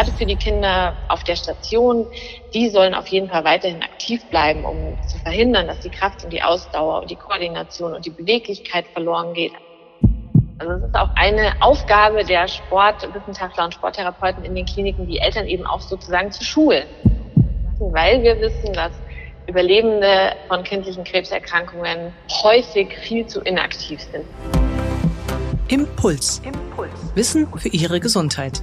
gerade für die Kinder auf der Station, die sollen auf jeden Fall weiterhin aktiv bleiben, um zu verhindern, dass die Kraft und die Ausdauer und die Koordination und die Beweglichkeit verloren geht. Also es ist auch eine Aufgabe der Sportwissenschaftler und Sporttherapeuten in den Kliniken, die Eltern eben auch sozusagen zu schulen. Weil wir wissen, dass Überlebende von kindlichen Krebserkrankungen häufig viel zu inaktiv sind. Impuls. Impuls. Wissen für Ihre Gesundheit.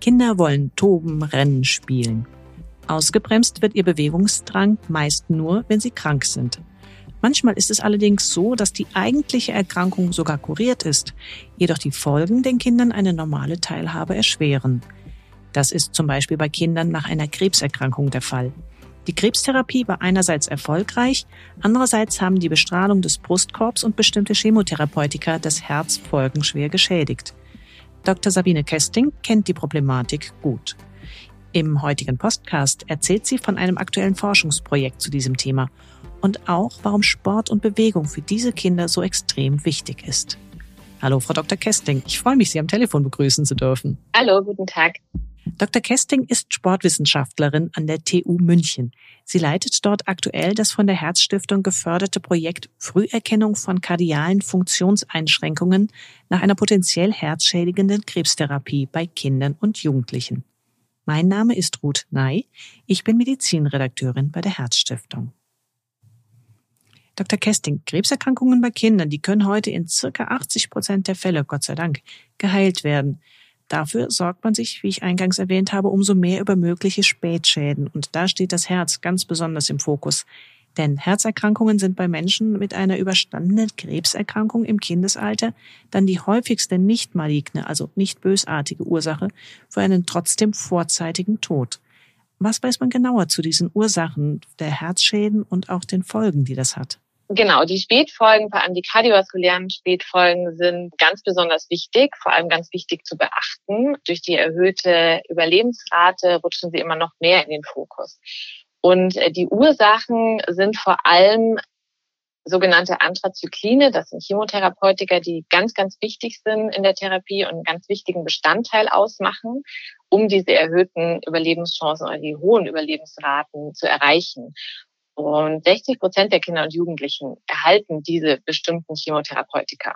Kinder wollen toben, rennen, spielen. Ausgebremst wird ihr Bewegungsdrang meist nur, wenn sie krank sind. Manchmal ist es allerdings so, dass die eigentliche Erkrankung sogar kuriert ist, jedoch die Folgen den Kindern eine normale Teilhabe erschweren. Das ist zum Beispiel bei Kindern nach einer Krebserkrankung der Fall. Die Krebstherapie war einerseits erfolgreich, andererseits haben die Bestrahlung des Brustkorbs und bestimmte Chemotherapeutika das Herz folgenschwer geschädigt. Dr. Sabine Kesting kennt die Problematik gut. Im heutigen Podcast erzählt sie von einem aktuellen Forschungsprojekt zu diesem Thema und auch, warum Sport und Bewegung für diese Kinder so extrem wichtig ist. Hallo, Frau Dr. Kesting. Ich freue mich, Sie am Telefon begrüßen zu dürfen. Hallo, guten Tag. Dr. Kesting ist Sportwissenschaftlerin an der TU München. Sie leitet dort aktuell das von der Herzstiftung geförderte Projekt Früherkennung von kardialen Funktionseinschränkungen nach einer potenziell herzschädigenden Krebstherapie bei Kindern und Jugendlichen. Mein Name ist Ruth Ney. Ich bin Medizinredakteurin bei der Herzstiftung. Dr. Kesting, Krebserkrankungen bei Kindern, die können heute in circa 80 Prozent der Fälle, Gott sei Dank, geheilt werden. Dafür sorgt man sich, wie ich eingangs erwähnt habe, umso mehr über mögliche Spätschäden. Und da steht das Herz ganz besonders im Fokus. Denn Herzerkrankungen sind bei Menschen mit einer überstandenen Krebserkrankung im Kindesalter dann die häufigste nicht maligne, also nicht bösartige Ursache für einen trotzdem vorzeitigen Tod. Was weiß man genauer zu diesen Ursachen der Herzschäden und auch den Folgen, die das hat? Genau, die Spätfolgen, vor allem die kardiovaskulären Spätfolgen sind ganz besonders wichtig, vor allem ganz wichtig zu beachten. Durch die erhöhte Überlebensrate rutschen sie immer noch mehr in den Fokus. Und äh, die Ursachen sind vor allem sogenannte Anthrazykline. Das sind Chemotherapeutika, die ganz, ganz wichtig sind in der Therapie und einen ganz wichtigen Bestandteil ausmachen, um diese erhöhten Überlebenschancen oder die hohen Überlebensraten zu erreichen. Und 60 Prozent der Kinder und Jugendlichen erhalten diese bestimmten Chemotherapeutika.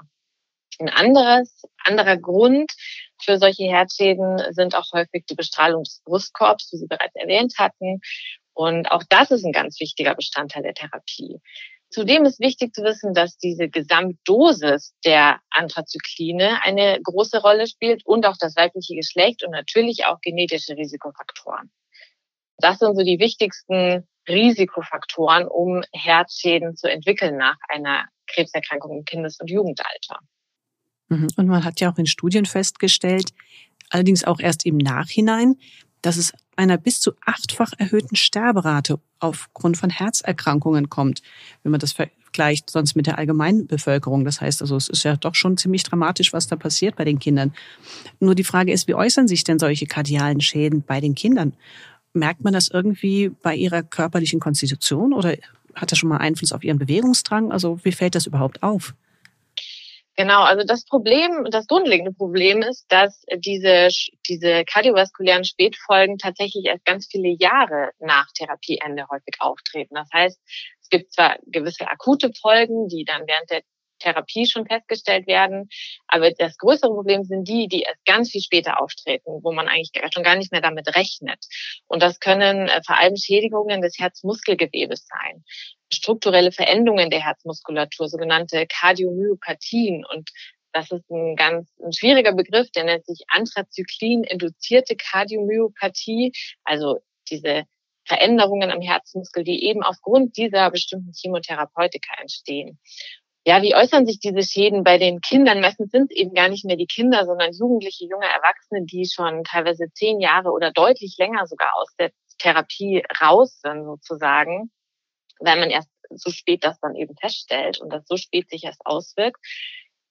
Ein anderes, anderer Grund für solche Herzschäden sind auch häufig die Bestrahlung des Brustkorbs, wie Sie bereits erwähnt hatten. Und auch das ist ein ganz wichtiger Bestandteil der Therapie. Zudem ist wichtig zu wissen, dass diese Gesamtdosis der Anthrazykline eine große Rolle spielt und auch das weibliche Geschlecht und natürlich auch genetische Risikofaktoren. Das sind so die wichtigsten Risikofaktoren, um Herzschäden zu entwickeln nach einer Krebserkrankung im Kindes- und Jugendalter. Mhm. Und man hat ja auch in Studien festgestellt, allerdings auch erst im Nachhinein, dass es einer bis zu achtfach erhöhten Sterberate aufgrund von Herzerkrankungen kommt, wenn man das vergleicht sonst mit der allgemeinen Bevölkerung. Das heißt also, es ist ja doch schon ziemlich dramatisch, was da passiert bei den Kindern. Nur die Frage ist, wie äußern sich denn solche kardialen Schäden bei den Kindern? Merkt man das irgendwie bei ihrer körperlichen Konstitution oder hat das schon mal Einfluss auf ihren Bewegungsdrang? Also wie fällt das überhaupt auf? Genau, also das Problem, das grundlegende Problem ist, dass diese, diese kardiovaskulären Spätfolgen tatsächlich erst ganz viele Jahre nach Therapieende häufig auftreten. Das heißt, es gibt zwar gewisse akute Folgen, die dann während der Therapie schon festgestellt werden. Aber das größere Problem sind die, die erst ganz viel später auftreten, wo man eigentlich schon gar nicht mehr damit rechnet. Und das können äh, vor allem Schädigungen des Herzmuskelgewebes sein, strukturelle Veränderungen der Herzmuskulatur, sogenannte Kardiomyopathien. Und das ist ein ganz ein schwieriger Begriff, der nennt sich Anthrazyklin-induzierte Kardiomyopathie, also diese Veränderungen am Herzmuskel, die eben aufgrund dieser bestimmten Chemotherapeutika entstehen ja, wie äußern sich diese Schäden bei den Kindern? Meistens sind es eben gar nicht mehr die Kinder, sondern jugendliche, junge Erwachsene, die schon teilweise zehn Jahre oder deutlich länger sogar aussetzt Therapie raus sind sozusagen, weil man erst so spät das dann eben feststellt und das so spät sich erst auswirkt,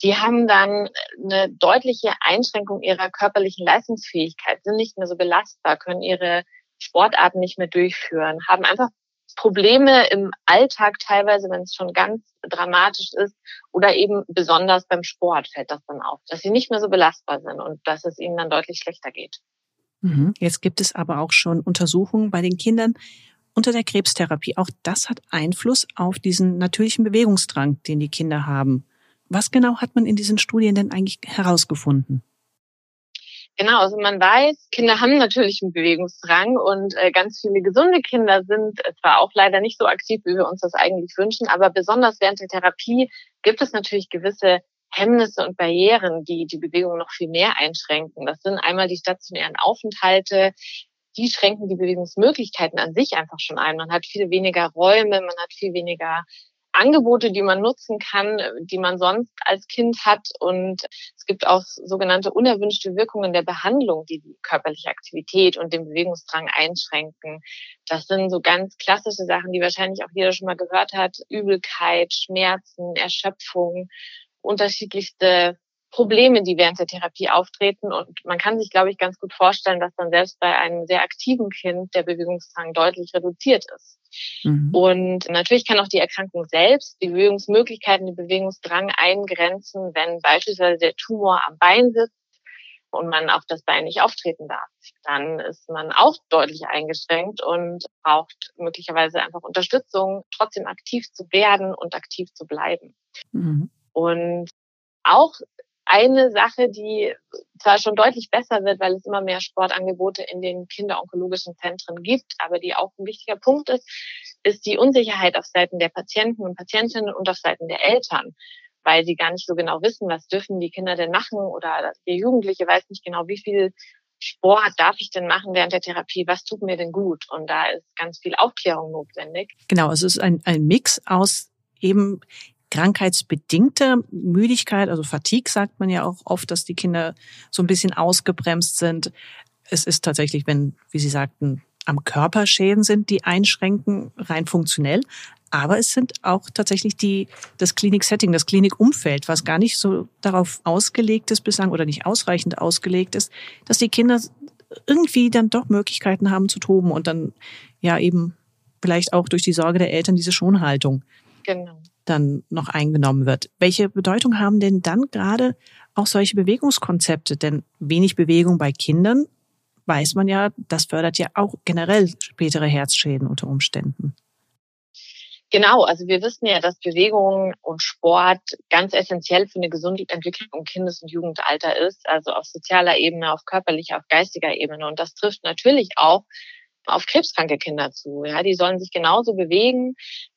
die haben dann eine deutliche Einschränkung ihrer körperlichen Leistungsfähigkeit, sind nicht mehr so belastbar, können ihre Sportarten nicht mehr durchführen, haben einfach Probleme im Alltag teilweise, wenn es schon ganz dramatisch ist, oder eben besonders beim Sport fällt das dann auf, dass sie nicht mehr so belastbar sind und dass es ihnen dann deutlich schlechter geht. Mhm. Jetzt gibt es aber auch schon Untersuchungen bei den Kindern unter der Krebstherapie. Auch das hat Einfluss auf diesen natürlichen Bewegungsdrang, den die Kinder haben. Was genau hat man in diesen Studien denn eigentlich herausgefunden? Genau, also man weiß, Kinder haben natürlich einen Bewegungsdrang und äh, ganz viele gesunde Kinder sind zwar auch leider nicht so aktiv, wie wir uns das eigentlich wünschen, aber besonders während der Therapie gibt es natürlich gewisse Hemmnisse und Barrieren, die die Bewegung noch viel mehr einschränken. Das sind einmal die stationären Aufenthalte, die schränken die Bewegungsmöglichkeiten an sich einfach schon ein. Man hat viel weniger Räume, man hat viel weniger Angebote, die man nutzen kann, die man sonst als Kind hat. Und es gibt auch sogenannte unerwünschte Wirkungen der Behandlung, die die körperliche Aktivität und den Bewegungsdrang einschränken. Das sind so ganz klassische Sachen, die wahrscheinlich auch jeder schon mal gehört hat. Übelkeit, Schmerzen, Erschöpfung, unterschiedlichste Probleme, die während der Therapie auftreten. Und man kann sich, glaube ich, ganz gut vorstellen, dass dann selbst bei einem sehr aktiven Kind der Bewegungsdrang deutlich reduziert ist. Mhm. Und natürlich kann auch die Erkrankung selbst die Bewegungsmöglichkeiten, den Bewegungsdrang eingrenzen, wenn beispielsweise der Tumor am Bein sitzt und man auf das Bein nicht auftreten darf. Dann ist man auch deutlich eingeschränkt und braucht möglicherweise einfach Unterstützung, trotzdem aktiv zu werden und aktiv zu bleiben. Mhm. Und auch eine Sache, die zwar schon deutlich besser wird, weil es immer mehr Sportangebote in den kinderonkologischen Zentren gibt, aber die auch ein wichtiger Punkt ist, ist die Unsicherheit auf Seiten der Patienten und Patientinnen und auf Seiten der Eltern, weil sie gar nicht so genau wissen, was dürfen die Kinder denn machen oder der Jugendliche weiß nicht genau, wie viel Sport darf ich denn machen während der Therapie? Was tut mir denn gut? Und da ist ganz viel Aufklärung notwendig. Genau, es ist ein, ein Mix aus eben krankheitsbedingte Müdigkeit, also Fatigue sagt man ja auch oft, dass die Kinder so ein bisschen ausgebremst sind. Es ist tatsächlich, wenn, wie Sie sagten, am Körper Schäden sind, die einschränken, rein funktionell. Aber es sind auch tatsächlich die, das Klinik-Setting, das Klinikumfeld, was gar nicht so darauf ausgelegt ist bislang oder nicht ausreichend ausgelegt ist, dass die Kinder irgendwie dann doch Möglichkeiten haben zu toben und dann ja eben vielleicht auch durch die Sorge der Eltern diese Schonhaltung genau dann noch eingenommen wird. Welche Bedeutung haben denn dann gerade auch solche Bewegungskonzepte? Denn wenig Bewegung bei Kindern, weiß man ja, das fördert ja auch generell spätere Herzschäden unter Umständen. Genau, also wir wissen ja, dass Bewegung und Sport ganz essentiell für eine gesunde Entwicklung im Kindes- und Jugendalter ist, also auf sozialer Ebene, auf körperlicher, auf geistiger Ebene. Und das trifft natürlich auch auf krebskranke Kinder zu. Ja, die sollen sich genauso bewegen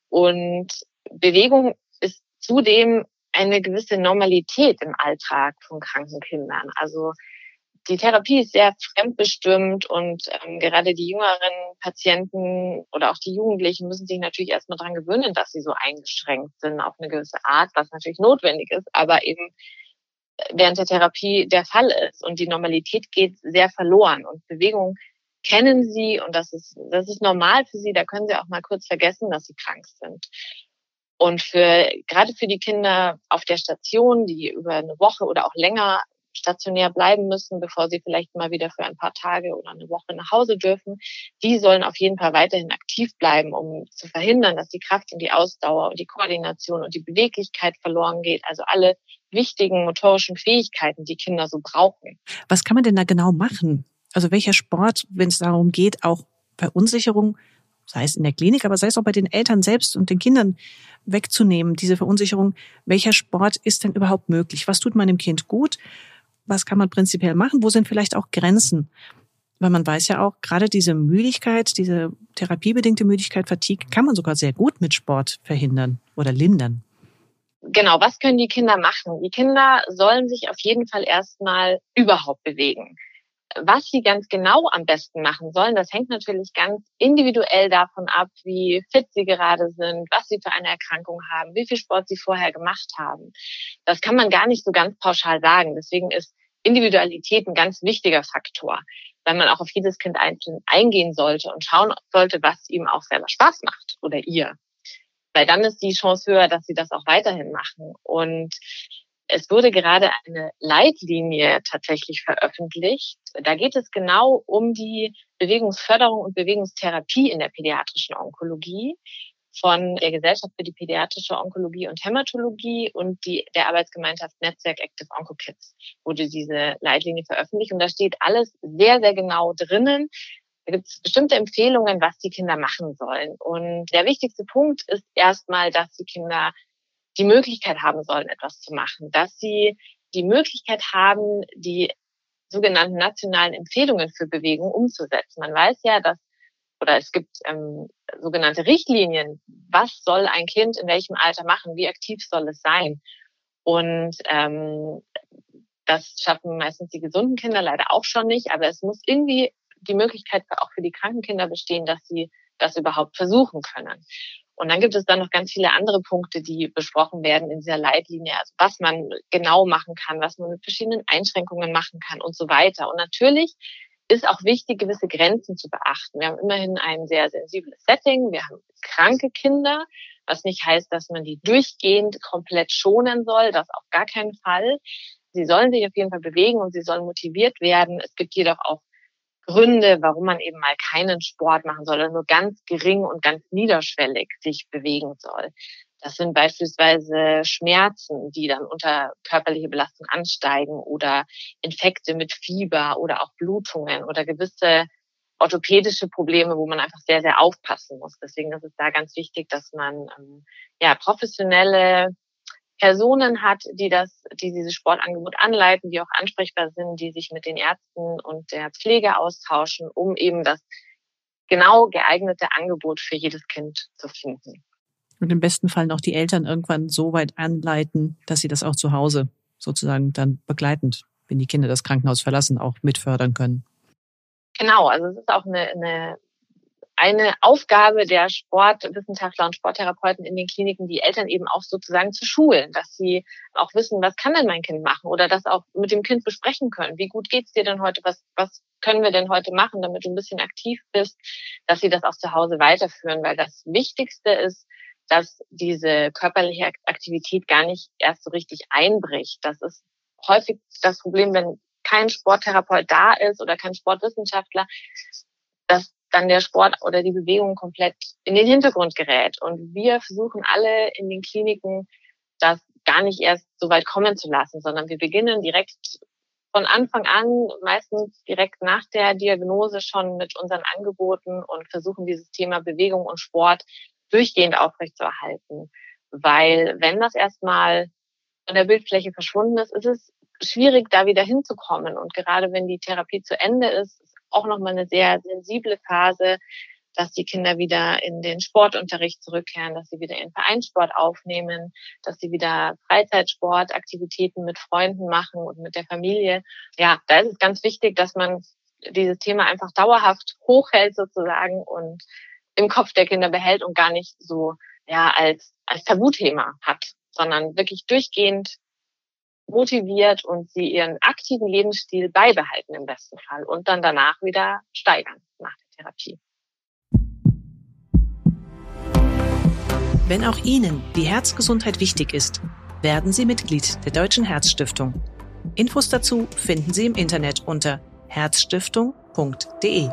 und Bewegung ist zudem eine gewisse Normalität im Alltag von kranken Kindern. Also die Therapie ist sehr fremdbestimmt und ähm, gerade die jüngeren Patienten oder auch die Jugendlichen müssen sich natürlich erstmal daran gewöhnen, dass sie so eingeschränkt sind auf eine gewisse Art, was natürlich notwendig ist, aber eben während der Therapie der Fall ist und die Normalität geht sehr verloren und Bewegung kennen sie und das ist, das ist normal für sie, da können sie auch mal kurz vergessen, dass sie krank sind. Und für, gerade für die Kinder auf der Station, die über eine Woche oder auch länger stationär bleiben müssen, bevor sie vielleicht mal wieder für ein paar Tage oder eine Woche nach Hause dürfen, die sollen auf jeden Fall weiterhin aktiv bleiben, um zu verhindern, dass die Kraft und die Ausdauer und die Koordination und die Beweglichkeit verloren geht. Also alle wichtigen motorischen Fähigkeiten, die Kinder so brauchen. Was kann man denn da genau machen? Also welcher Sport, wenn es darum geht, auch Verunsicherung sei es in der Klinik, aber sei es auch bei den Eltern selbst und den Kindern wegzunehmen, diese Verunsicherung, welcher Sport ist denn überhaupt möglich? Was tut man dem Kind gut? Was kann man prinzipiell machen? Wo sind vielleicht auch Grenzen? Weil man weiß ja auch, gerade diese Müdigkeit, diese therapiebedingte Müdigkeit, Fatigue, kann man sogar sehr gut mit Sport verhindern oder lindern. Genau, was können die Kinder machen? Die Kinder sollen sich auf jeden Fall erstmal überhaupt bewegen. Was sie ganz genau am besten machen sollen, das hängt natürlich ganz individuell davon ab, wie fit sie gerade sind, was sie für eine Erkrankung haben, wie viel Sport sie vorher gemacht haben. Das kann man gar nicht so ganz pauschal sagen. Deswegen ist Individualität ein ganz wichtiger Faktor. weil man auch auf jedes Kind einzeln eingehen sollte und schauen sollte, was ihm auch selber Spaß macht oder ihr. Weil dann ist die Chance höher, dass sie das auch weiterhin machen. Und es wurde gerade eine Leitlinie tatsächlich veröffentlicht. Da geht es genau um die Bewegungsförderung und Bewegungstherapie in der pädiatrischen Onkologie von der Gesellschaft für die pädiatrische Onkologie und Hämatologie und die, der Arbeitsgemeinschaft Netzwerk Active OncoKids wurde diese Leitlinie veröffentlicht. Und da steht alles sehr, sehr genau drinnen. Da gibt es bestimmte Empfehlungen, was die Kinder machen sollen. Und der wichtigste Punkt ist erstmal, dass die Kinder die Möglichkeit haben sollen, etwas zu machen, dass sie die Möglichkeit haben, die sogenannten nationalen Empfehlungen für Bewegung umzusetzen. Man weiß ja, dass oder es gibt ähm, sogenannte Richtlinien, was soll ein Kind in welchem Alter machen, wie aktiv soll es sein. Und ähm, das schaffen meistens die gesunden Kinder leider auch schon nicht, aber es muss irgendwie die Möglichkeit auch für die kranken Kinder bestehen, dass sie das überhaupt versuchen können. Und dann gibt es dann noch ganz viele andere Punkte, die besprochen werden in dieser Leitlinie, also was man genau machen kann, was man mit verschiedenen Einschränkungen machen kann und so weiter. Und natürlich ist auch wichtig, gewisse Grenzen zu beachten. Wir haben immerhin ein sehr sensibles Setting. Wir haben kranke Kinder, was nicht heißt, dass man die durchgehend komplett schonen soll. Das auf gar keinen Fall. Sie sollen sich auf jeden Fall bewegen und sie sollen motiviert werden. Es gibt jedoch auch Gründe, warum man eben mal keinen Sport machen soll oder nur ganz gering und ganz niederschwellig sich bewegen soll. Das sind beispielsweise Schmerzen, die dann unter körperliche Belastung ansteigen oder Infekte mit Fieber oder auch Blutungen oder gewisse orthopädische Probleme, wo man einfach sehr, sehr aufpassen muss. Deswegen ist es da ganz wichtig, dass man ähm, ja professionelle Personen hat, die das, die dieses Sportangebot anleiten, die auch ansprechbar sind, die sich mit den Ärzten und der Pflege austauschen, um eben das genau geeignete Angebot für jedes Kind zu finden. Und im besten Fall noch die Eltern irgendwann so weit anleiten, dass sie das auch zu Hause sozusagen dann begleitend, wenn die Kinder das Krankenhaus verlassen, auch mitfördern können. Genau, also es ist auch eine, eine, eine Aufgabe der Sportwissenschaftler und Sporttherapeuten in den Kliniken, die Eltern eben auch sozusagen zu schulen, dass sie auch wissen, was kann denn mein Kind machen oder das auch mit dem Kind besprechen können. Wie gut geht's dir denn heute? Was, was können wir denn heute machen, damit du ein bisschen aktiv bist, dass sie das auch zu Hause weiterführen, weil das Wichtigste ist, dass diese körperliche Aktivität gar nicht erst so richtig einbricht. Das ist häufig das Problem, wenn kein Sporttherapeut da ist oder kein Sportwissenschaftler, dass dann der Sport oder die Bewegung komplett in den Hintergrund gerät. Und wir versuchen alle in den Kliniken, das gar nicht erst so weit kommen zu lassen, sondern wir beginnen direkt von Anfang an, meistens direkt nach der Diagnose schon mit unseren Angeboten und versuchen dieses Thema Bewegung und Sport durchgehend aufrechtzuerhalten. Weil wenn das erstmal von der Bildfläche verschwunden ist, ist es schwierig, da wieder hinzukommen. Und gerade wenn die Therapie zu Ende ist, ist auch nochmal eine sehr sensible Phase, dass die Kinder wieder in den Sportunterricht zurückkehren, dass sie wieder ihren Vereinssport aufnehmen, dass sie wieder Freizeitsportaktivitäten mit Freunden machen und mit der Familie. Ja, da ist es ganz wichtig, dass man dieses Thema einfach dauerhaft hochhält sozusagen und im Kopf der Kinder behält und gar nicht so ja als als Tabuthema hat, sondern wirklich durchgehend motiviert und sie ihren aktiven Lebensstil beibehalten im besten Fall und dann danach wieder steigern nach der Therapie. Wenn auch Ihnen die Herzgesundheit wichtig ist, werden Sie Mitglied der Deutschen Herzstiftung. Infos dazu finden Sie im Internet unter herzstiftung.de.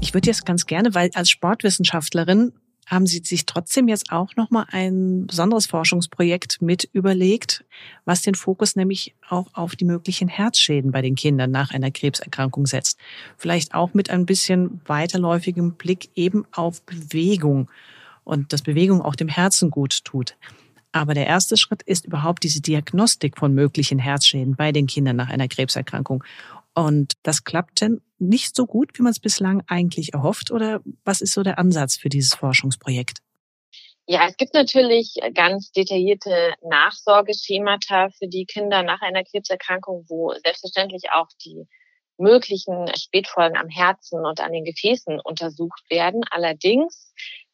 Ich würde jetzt ganz gerne, weil als Sportwissenschaftlerin haben Sie sich trotzdem jetzt auch nochmal ein besonderes Forschungsprojekt mit überlegt, was den Fokus nämlich auch auf die möglichen Herzschäden bei den Kindern nach einer Krebserkrankung setzt. Vielleicht auch mit ein bisschen weiterläufigem Blick eben auf Bewegung und dass Bewegung auch dem Herzen gut tut. Aber der erste Schritt ist überhaupt diese Diagnostik von möglichen Herzschäden bei den Kindern nach einer Krebserkrankung. Und das klappt denn nicht so gut, wie man es bislang eigentlich erhofft? Oder was ist so der Ansatz für dieses Forschungsprojekt? Ja, es gibt natürlich ganz detaillierte Nachsorgeschemata für die Kinder nach einer Krebserkrankung, wo selbstverständlich auch die möglichen Spätfolgen am Herzen und an den Gefäßen untersucht werden. Allerdings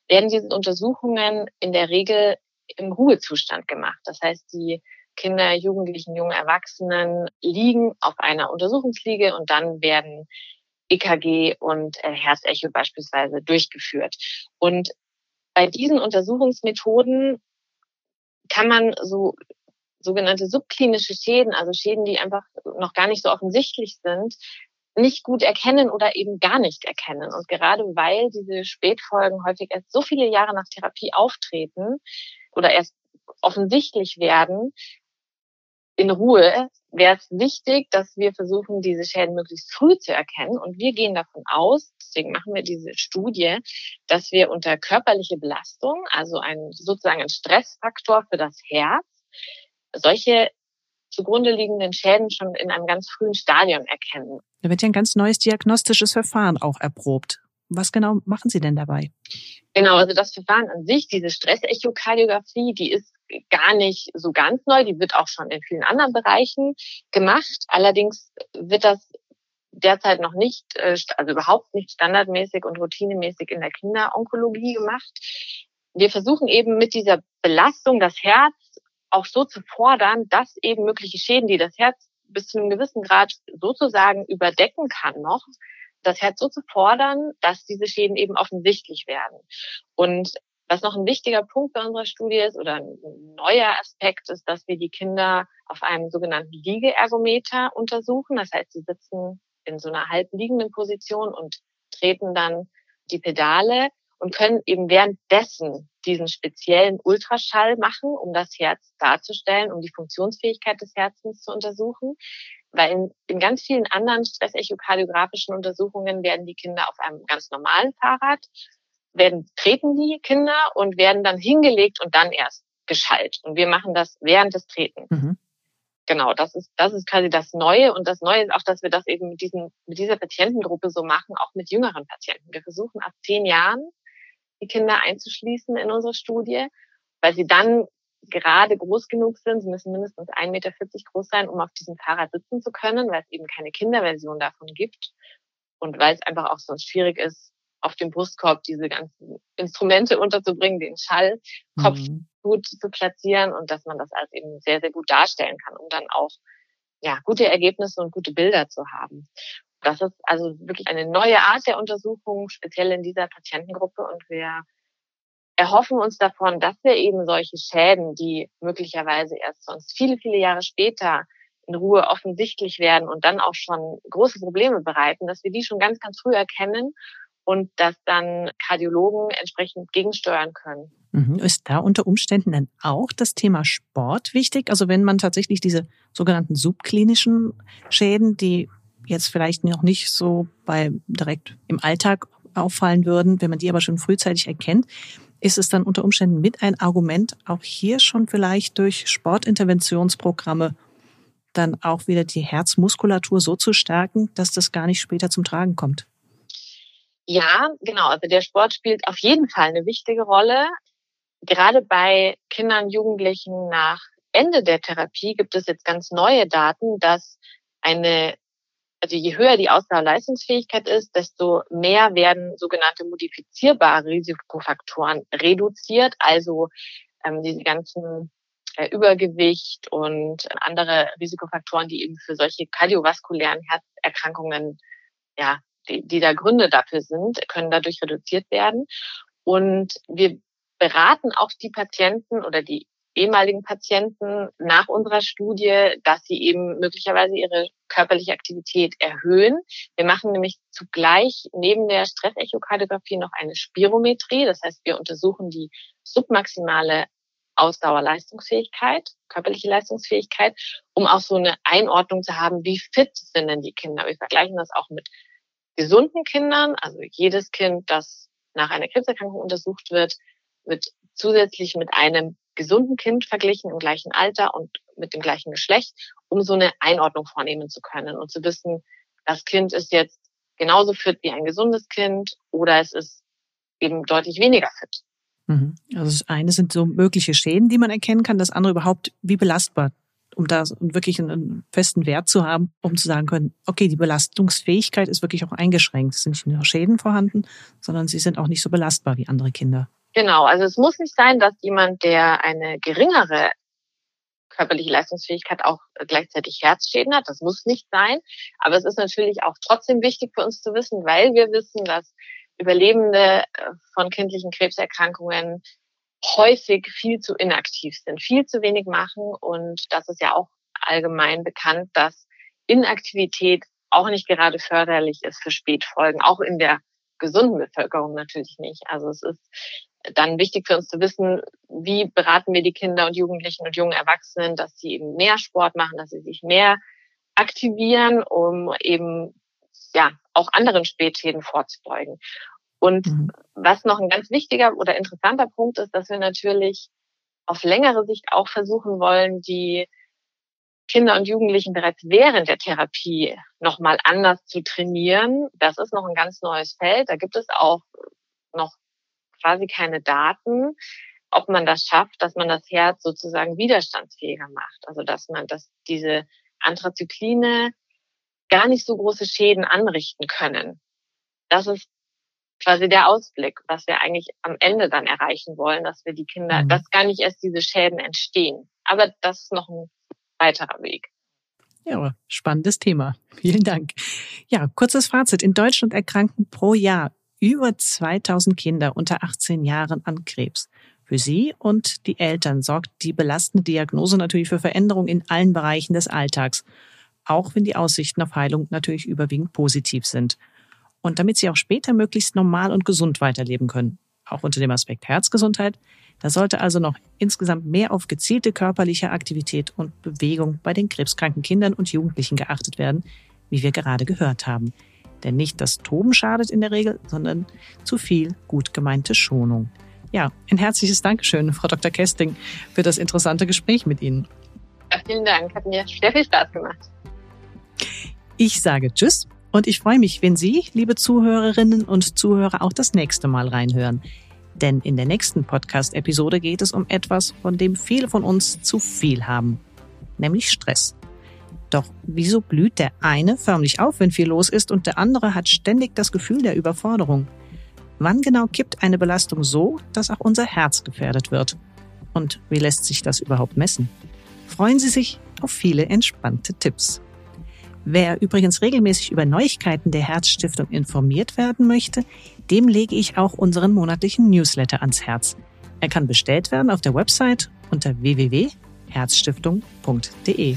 werden diese Untersuchungen in der Regel im Ruhezustand gemacht. Das heißt, die Kinder, Jugendlichen, jungen Erwachsenen liegen auf einer Untersuchungsliege und dann werden EKG und äh, Herzecho beispielsweise durchgeführt. Und bei diesen Untersuchungsmethoden kann man so sogenannte subklinische Schäden, also Schäden, die einfach noch gar nicht so offensichtlich sind, nicht gut erkennen oder eben gar nicht erkennen. Und gerade weil diese Spätfolgen häufig erst so viele Jahre nach Therapie auftreten oder erst offensichtlich werden, in Ruhe wäre es wichtig, dass wir versuchen, diese Schäden möglichst früh zu erkennen. Und wir gehen davon aus, deswegen machen wir diese Studie, dass wir unter körperliche Belastung, also ein, sozusagen ein Stressfaktor für das Herz, solche zugrunde liegenden Schäden schon in einem ganz frühen Stadium erkennen. Da wird ja ein ganz neues diagnostisches Verfahren auch erprobt. Was genau machen Sie denn dabei? Genau, also das Verfahren an sich, diese Stressechokardiographie, die ist gar nicht so ganz neu. Die wird auch schon in vielen anderen Bereichen gemacht. Allerdings wird das derzeit noch nicht, äh, also überhaupt nicht standardmäßig und routinemäßig in der Kinderonkologie gemacht. Wir versuchen eben mit dieser Belastung das Herz auch so zu fordern, dass eben mögliche Schäden, die das Herz bis zu einem gewissen Grad sozusagen überdecken kann noch, das Herz so zu fordern, dass diese Schäden eben offensichtlich werden. Und was noch ein wichtiger Punkt bei unserer Studie ist oder ein neuer Aspekt ist, dass wir die Kinder auf einem sogenannten Liegeergometer untersuchen. Das heißt, sie sitzen in so einer halbliegenden Position und treten dann die Pedale und können eben währenddessen diesen speziellen Ultraschall machen, um das Herz darzustellen, um die Funktionsfähigkeit des Herzens zu untersuchen. Weil in, in ganz vielen anderen stressechokardiographischen Untersuchungen werden die Kinder auf einem ganz normalen Fahrrad werden, treten die Kinder und werden dann hingelegt und dann erst geschallt. Und wir machen das während des Treten. Mhm. Genau, das ist, das ist quasi das Neue. Und das Neue ist auch, dass wir das eben mit diesen, mit dieser Patientengruppe so machen, auch mit jüngeren Patienten. Wir versuchen ab zehn Jahren die Kinder einzuschließen in unsere Studie, weil sie dann gerade groß genug sind. Sie müssen mindestens 1,40 Meter groß sein, um auf diesem Fahrrad sitzen zu können, weil es eben keine Kinderversion davon gibt. Und weil es einfach auch sonst schwierig ist, auf dem Brustkorb diese ganzen Instrumente unterzubringen, den Schallkopf mhm. gut zu platzieren und dass man das als eben sehr, sehr gut darstellen kann, um dann auch ja, gute Ergebnisse und gute Bilder zu haben. Das ist also wirklich eine neue Art der Untersuchung, speziell in dieser Patientengruppe. Und wir erhoffen uns davon, dass wir eben solche Schäden, die möglicherweise erst sonst viele, viele Jahre später in Ruhe offensichtlich werden und dann auch schon große Probleme bereiten, dass wir die schon ganz, ganz früh erkennen und dass dann Kardiologen entsprechend gegensteuern können. Mhm. Ist da unter Umständen dann auch das Thema Sport wichtig? Also wenn man tatsächlich diese sogenannten subklinischen Schäden, die jetzt vielleicht noch nicht so bei direkt im Alltag auffallen würden, wenn man die aber schon frühzeitig erkennt, ist es dann unter Umständen mit ein Argument, auch hier schon vielleicht durch Sportinterventionsprogramme dann auch wieder die Herzmuskulatur so zu stärken, dass das gar nicht später zum Tragen kommt. Ja, genau. Also der Sport spielt auf jeden Fall eine wichtige Rolle. Gerade bei Kindern, Jugendlichen nach Ende der Therapie gibt es jetzt ganz neue Daten, dass eine, also je höher die Ausdauerleistungsfähigkeit ist, desto mehr werden sogenannte modifizierbare Risikofaktoren reduziert. Also ähm, diese ganzen äh, Übergewicht und andere Risikofaktoren, die eben für solche kardiovaskulären Herzerkrankungen ja, die, die da Gründe dafür sind, können dadurch reduziert werden. Und wir beraten auch die Patienten oder die ehemaligen Patienten nach unserer Studie, dass sie eben möglicherweise ihre körperliche Aktivität erhöhen. Wir machen nämlich zugleich neben der Stressechokardiographie noch eine Spirometrie. Das heißt, wir untersuchen die submaximale Ausdauerleistungsfähigkeit, körperliche Leistungsfähigkeit, um auch so eine Einordnung zu haben, wie fit sind denn die Kinder. Wir vergleichen das auch mit gesunden Kindern, also jedes Kind, das nach einer Krebserkrankung untersucht wird, wird zusätzlich mit einem gesunden Kind verglichen im gleichen Alter und mit dem gleichen Geschlecht, um so eine Einordnung vornehmen zu können und zu wissen, das Kind ist jetzt genauso fit wie ein gesundes Kind oder es ist eben deutlich weniger fit. Mhm. Also das eine sind so mögliche Schäden, die man erkennen kann, das andere überhaupt, wie belastbar um da wirklich einen festen Wert zu haben, um zu sagen können, okay, die Belastungsfähigkeit ist wirklich auch eingeschränkt. Es sind nicht nur Schäden vorhanden, sondern sie sind auch nicht so belastbar wie andere Kinder. Genau, also es muss nicht sein, dass jemand, der eine geringere körperliche Leistungsfähigkeit auch gleichzeitig Herzschäden hat. Das muss nicht sein. Aber es ist natürlich auch trotzdem wichtig für uns zu wissen, weil wir wissen, dass Überlebende äh, von kindlichen Krebserkrankungen häufig viel zu inaktiv sind, viel zu wenig machen. Und das ist ja auch allgemein bekannt, dass Inaktivität auch nicht gerade förderlich ist für Spätfolgen, auch in der gesunden Bevölkerung natürlich nicht. Also es ist dann wichtig für uns zu wissen, wie beraten wir die Kinder und Jugendlichen und jungen Erwachsenen, dass sie eben mehr Sport machen, dass sie sich mehr aktivieren, um eben ja auch anderen Spätschäden vorzubeugen. Und mhm. was noch ein ganz wichtiger oder interessanter Punkt ist, dass wir natürlich auf längere Sicht auch versuchen wollen, die Kinder und Jugendlichen bereits während der Therapie nochmal anders zu trainieren. Das ist noch ein ganz neues Feld. Da gibt es auch noch quasi keine Daten, ob man das schafft, dass man das Herz sozusagen widerstandsfähiger macht. Also dass man, dass diese Anthrazykline gar nicht so große Schäden anrichten können. Das ist quasi der Ausblick, was wir eigentlich am Ende dann erreichen wollen, dass wir die Kinder, mhm. dass gar nicht erst diese Schäden entstehen. Aber das ist noch ein weiterer Weg. Ja, spannendes Thema. Vielen Dank. Ja, kurzes Fazit. In Deutschland erkranken pro Jahr über 2000 Kinder unter 18 Jahren an Krebs. Für sie und die Eltern sorgt die belastende Diagnose natürlich für Veränderungen in allen Bereichen des Alltags, auch wenn die Aussichten auf Heilung natürlich überwiegend positiv sind. Und damit sie auch später möglichst normal und gesund weiterleben können, auch unter dem Aspekt Herzgesundheit, da sollte also noch insgesamt mehr auf gezielte körperliche Aktivität und Bewegung bei den krebskranken Kindern und Jugendlichen geachtet werden, wie wir gerade gehört haben. Denn nicht das Toben schadet in der Regel, sondern zu viel gut gemeinte Schonung. Ja, ein herzliches Dankeschön, Frau Dr. Kesting, für das interessante Gespräch mit Ihnen. Ja, vielen Dank, hat mir sehr viel Spaß gemacht. Ich sage Tschüss und ich freue mich, wenn Sie, liebe Zuhörerinnen und Zuhörer, auch das nächste Mal reinhören. Denn in der nächsten Podcast-Episode geht es um etwas, von dem viele von uns zu viel haben, nämlich Stress. Doch wieso blüht der eine förmlich auf, wenn viel los ist, und der andere hat ständig das Gefühl der Überforderung? Wann genau kippt eine Belastung so, dass auch unser Herz gefährdet wird? Und wie lässt sich das überhaupt messen? Freuen Sie sich auf viele entspannte Tipps. Wer übrigens regelmäßig über Neuigkeiten der Herzstiftung informiert werden möchte, dem lege ich auch unseren monatlichen Newsletter ans Herz. Er kann bestellt werden auf der Website unter www.herzstiftung.de.